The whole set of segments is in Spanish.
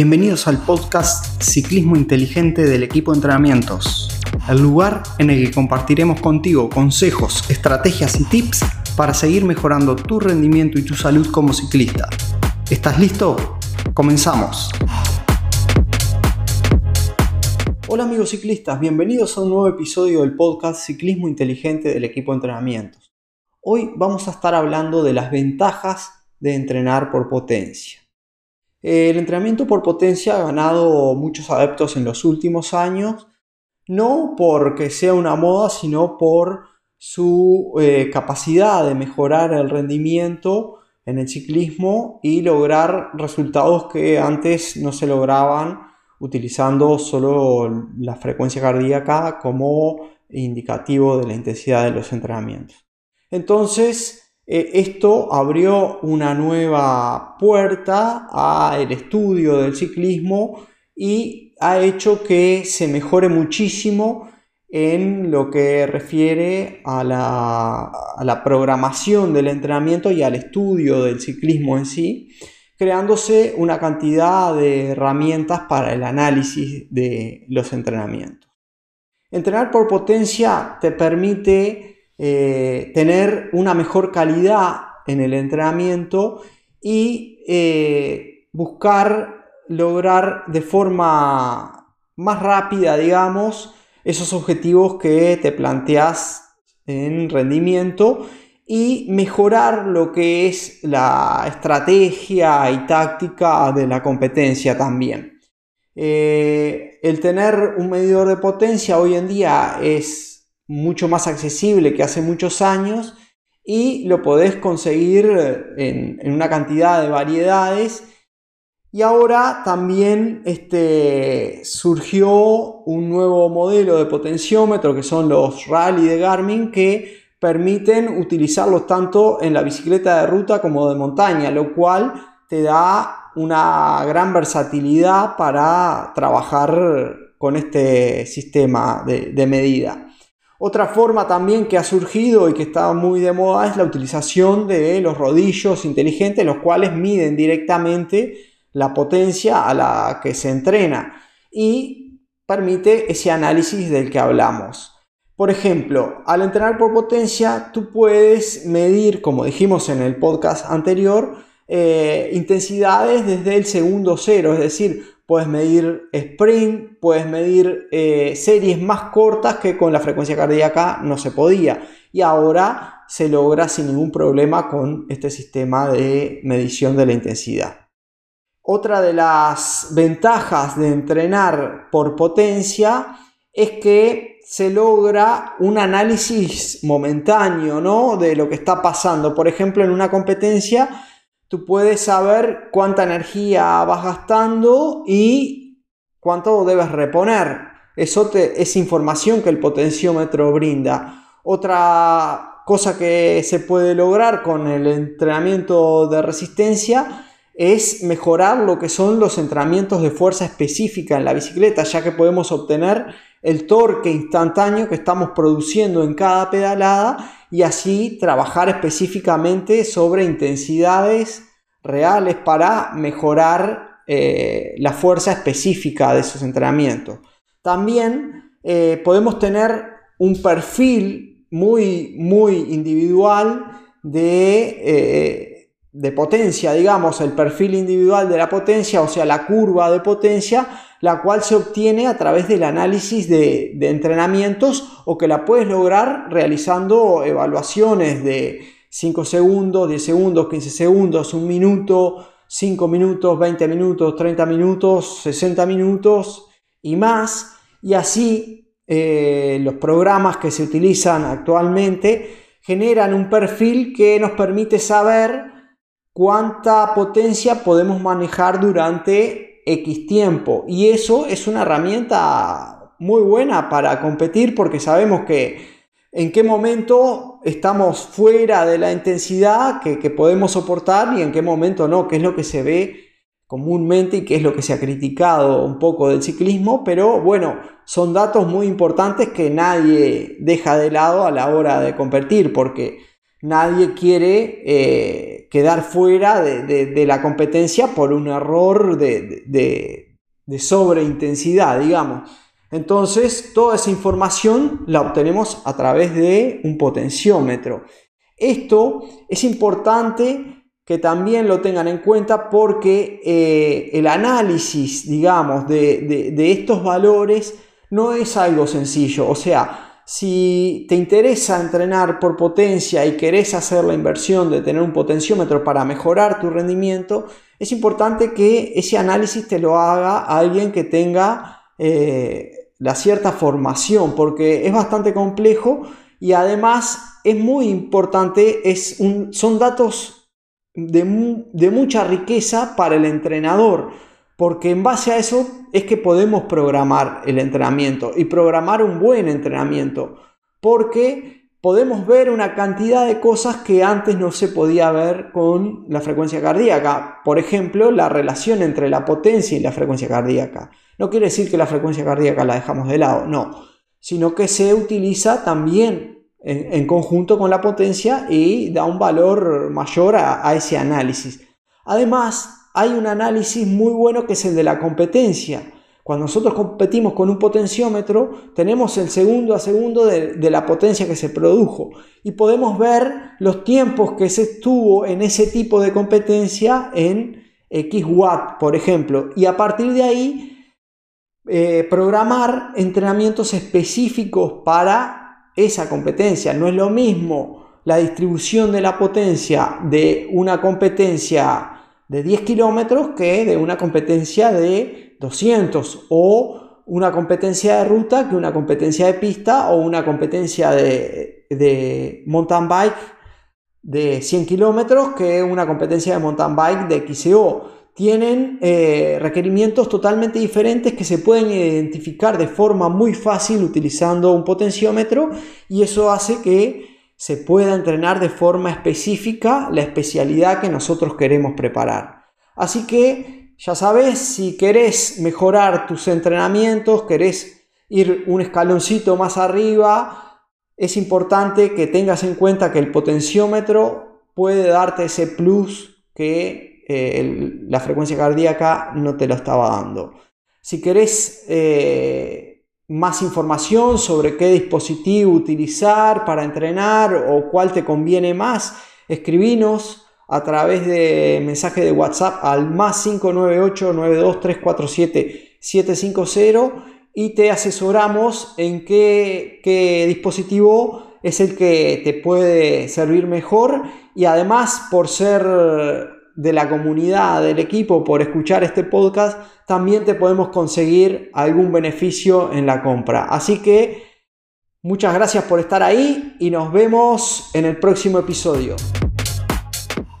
Bienvenidos al podcast Ciclismo Inteligente del equipo de entrenamientos, el lugar en el que compartiremos contigo consejos, estrategias y tips para seguir mejorando tu rendimiento y tu salud como ciclista. ¿Estás listo? Comenzamos. Hola amigos ciclistas, bienvenidos a un nuevo episodio del podcast Ciclismo Inteligente del equipo de entrenamientos. Hoy vamos a estar hablando de las ventajas de entrenar por potencia. El entrenamiento por potencia ha ganado muchos adeptos en los últimos años, no porque sea una moda, sino por su eh, capacidad de mejorar el rendimiento en el ciclismo y lograr resultados que antes no se lograban utilizando solo la frecuencia cardíaca como indicativo de la intensidad de los entrenamientos. Entonces, eh, esto abrió una nueva puerta al estudio del ciclismo y ha hecho que se mejore muchísimo en lo que refiere a la, programación del entrenamiento y al estudio del ciclismo en sí, creándose una cantidad de herramientas para el análisis de los entrenamientos. Entrenar por potencia te permite eh, tener una mejor calidad en el entrenamiento y eh, buscar lograr de forma más rápida, digamos, esos objetivos que te planteas en rendimiento y mejorar lo que es la estrategia y táctica de la competencia también. Eh, el tener un medidor de potencia hoy en día es mucho más accesible que hace muchos años y lo podés conseguir en, una cantidad de variedades. Y ahora también este, surgió un nuevo modelo de potenciómetro que son los Rally de Garmin que permiten utilizarlos tanto en la bicicleta de ruta como de montaña, lo cual te da una gran versatilidad para trabajar con este sistema de medida. Otra forma también que ha surgido y que está muy de moda es la utilización de los rodillos inteligentes, los cuales miden directamente la potencia a la que se entrena y permite ese análisis del que hablamos. Por ejemplo, al entrenar por potencia, tú puedes medir, como dijimos en el podcast anterior, eh, intensidades desde el segundo cero, es decir, puedes medir sprint, puedes medir eh, series más cortas que con la frecuencia cardíaca no se podía. Y ahora se logra sin ningún problema con este sistema de medición de la intensidad. Otra de las ventajas de entrenar por potencia es que se logra un análisis momentáneo ¿no? de lo que está pasando. Por ejemplo, en una competencia tú puedes saber cuánta energía vas gastando y cuánto debes reponer. Eso es información que el potenciómetro brinda. Otra cosa que se puede lograr con el entrenamiento de resistencia es mejorar lo que son los entrenamientos de fuerza específica en la bicicleta, ya que podemos obtener el torque instantáneo que estamos produciendo en cada pedalada y así trabajar específicamente sobre intensidades reales para mejorar eh, la fuerza específica de esos entrenamientos. También eh, podemos tener un perfil muy, muy individual de, eh, de potencia, digamos, el perfil individual de la potencia, o sea, la curva de potencia, la cual se obtiene a través del análisis de, entrenamientos o que la puedes lograr realizando evaluaciones de 5 segundos, 10 segundos, 15 segundos, 1 minuto, 5 minutos, 20 minutos, 30 minutos, 60 minutos y más. Y así eh, los programas que se utilizan actualmente generan un perfil que nos permite saber cuánta potencia podemos manejar durante X tiempo. Y eso es una herramienta muy buena para competir porque sabemos que en qué momento estamos fuera de la intensidad que, podemos soportar y en qué momento no, que es lo que se ve comúnmente y que es lo que se ha criticado un poco del ciclismo, pero bueno, son datos muy importantes que nadie deja de lado a la hora de competir porque nadie quiere... Eh, quedar fuera de, la competencia por un error de, de sobreintensidad, digamos. Entonces, toda esa información la obtenemos a través de un potenciómetro. Esto es importante que también lo tengan en cuenta porque eh, el análisis, digamos, de, de, estos valores no es algo sencillo. O sea, si te interesa entrenar por potencia y querés hacer la inversión de tener un potenciómetro para mejorar tu rendimiento, es importante que ese análisis te lo haga alguien que tenga eh, la cierta formación, porque es bastante complejo y además es muy importante, es son datos de, de mucha riqueza para el entrenador, porque en base a eso es que podemos programar el entrenamiento y programar un buen entrenamiento, porque podemos ver una cantidad de cosas que antes no se podía ver con la frecuencia cardíaca. Por ejemplo, la relación entre la potencia y la frecuencia cardíaca. No quiere decir que la frecuencia cardíaca la dejamos de lado, no, sino que se utiliza también en, conjunto con la potencia y da un valor mayor a, ese análisis. Además, hay un análisis muy bueno que es el de la competencia. Cuando nosotros competimos con un potenciómetro, tenemos el segundo a segundo de, la potencia que se produjo y podemos ver los tiempos que se estuvo en ese tipo de competencia en X watt, por ejemplo. Y a partir de ahí eh, programar entrenamientos específicos para esa competencia. No es lo mismo la distribución de la potencia de una competencia de 10 kilómetros que de una competencia de 200 o una competencia de ruta que una competencia de pista o una competencia de, de mountain bike de 100 kilómetros que una competencia de mountain bike de XCO tienen eh, requerimientos totalmente diferentes que se pueden identificar de forma muy fácil utilizando un potenciómetro y eso hace que se pueda entrenar de forma específica la especialidad que nosotros queremos preparar. Así que ya sabes, si querés mejorar tus entrenamientos, querés ir un escaloncito más arriba, es importante que tengas en cuenta que el potenciómetro puede darte ese plus que eh, la frecuencia cardíaca no te lo estaba dando. Si querés eh, más información sobre qué dispositivo utilizar para entrenar o cuál te conviene más, escribinos a través de mensaje de WhatsApp al más 598 92347 750 y te asesoramos en qué, qué dispositivo es el que te puede servir mejor. Y además por ser de la comunidad, del equipo, por escuchar este podcast, también te podemos conseguir algún beneficio en la compra. Así que muchas gracias por estar ahí y nos vemos en el próximo episodio.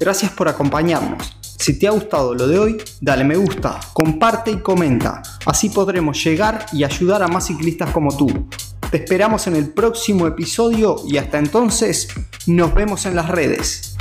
Gracias por acompañarnos. Si te ha gustado lo de hoy, dale me gusta, comparte y comenta. Así podremos llegar y ayudar a más ciclistas como tú. Te esperamos en el próximo episodio y hasta entonces nos vemos en las redes.